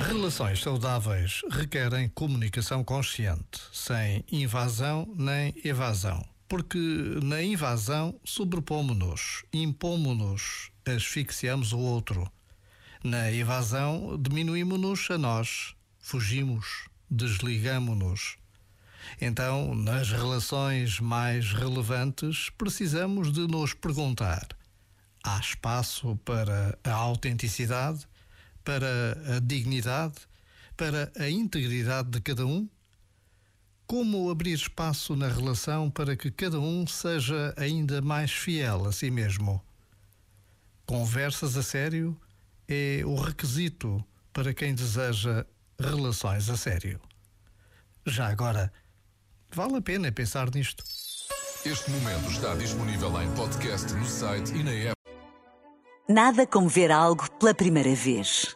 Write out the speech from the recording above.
Relações saudáveis requerem comunicação consciente, sem invasão nem evasão. Porque na invasão sobrepomos-nos, impomos-nos, asfixiamos o outro. Na evasão diminuímos-nos a nós, fugimos, desligamo-nos. Então, nas relações mais relevantes, precisamos de nos perguntar: há espaço para a autenticidade? Para a dignidade, para a integridade de cada um? Como abrir espaço na relação para que cada um seja ainda mais fiel a si mesmo? Conversas a sério é o requisito para quem deseja relações a sério. Já agora, vale a pena pensar nisto. Este momento está disponível em podcast no site e na app. Nada como ver algo pela primeira vez.